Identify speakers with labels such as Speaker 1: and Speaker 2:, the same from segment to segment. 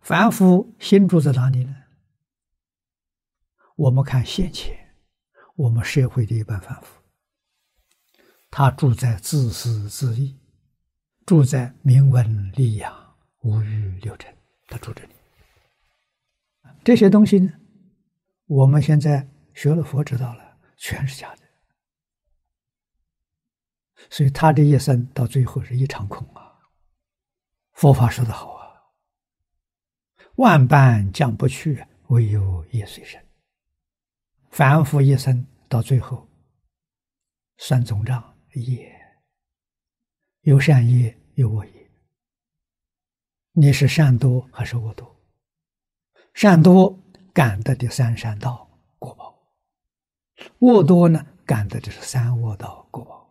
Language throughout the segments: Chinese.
Speaker 1: 凡夫心住在哪里呢？我们看现前，我们社会的一般凡夫，他住在自私自利，住在名闻利养、五欲六尘，他住这里。这些东西呢，我们现在学了佛知道了，全是假的。所以他的一生到最后是一场空啊！佛法说得好啊，“万般将不去，唯有业随身。”凡夫一生到最后算总账，业有善业有恶业，你是善多还是恶多？善多感得的三善道果报，恶多呢感得的是三恶道果报。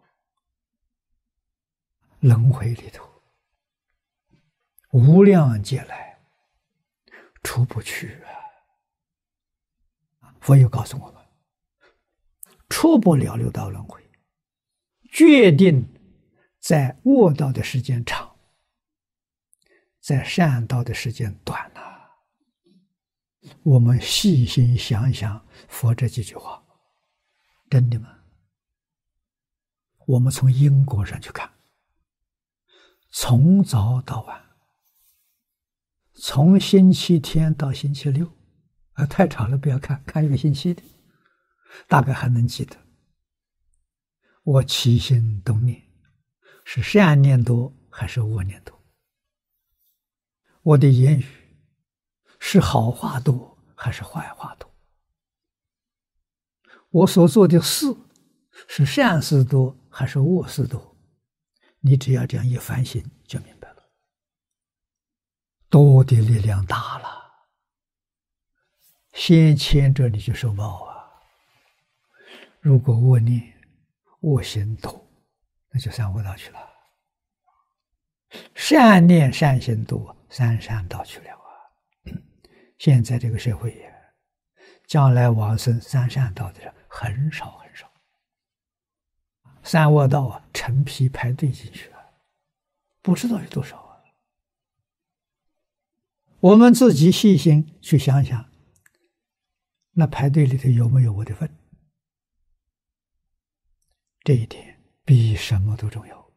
Speaker 1: 轮回里头，无量劫来出不去啊！佛又告诉我们，出不了六道轮回，决定在恶道的时间长，在善道的时间短呐。我们细心想想佛这几句话，真的吗？我们从因果上去看。从早到晚，从星期天到星期六，啊，太长了，不要看，看一个星期的，大概还能记得。我起心动念，是善念多还是恶念多？我的言语是好话多还是坏话多？我所做的事是善事多还是恶事多？你只要这样一反省，就明白。多的力量大了，先牵着你就受报啊！如果恶念、恶行多，那就三恶道去了；善念、善行多，三善道去了啊！现在这个社会，将来往生三善道的人很少很少。三恶道啊，成批排队进去了，不知道有多少！我们自己细心去想想，那排队里头有没有我的份？这一点比什么都重要。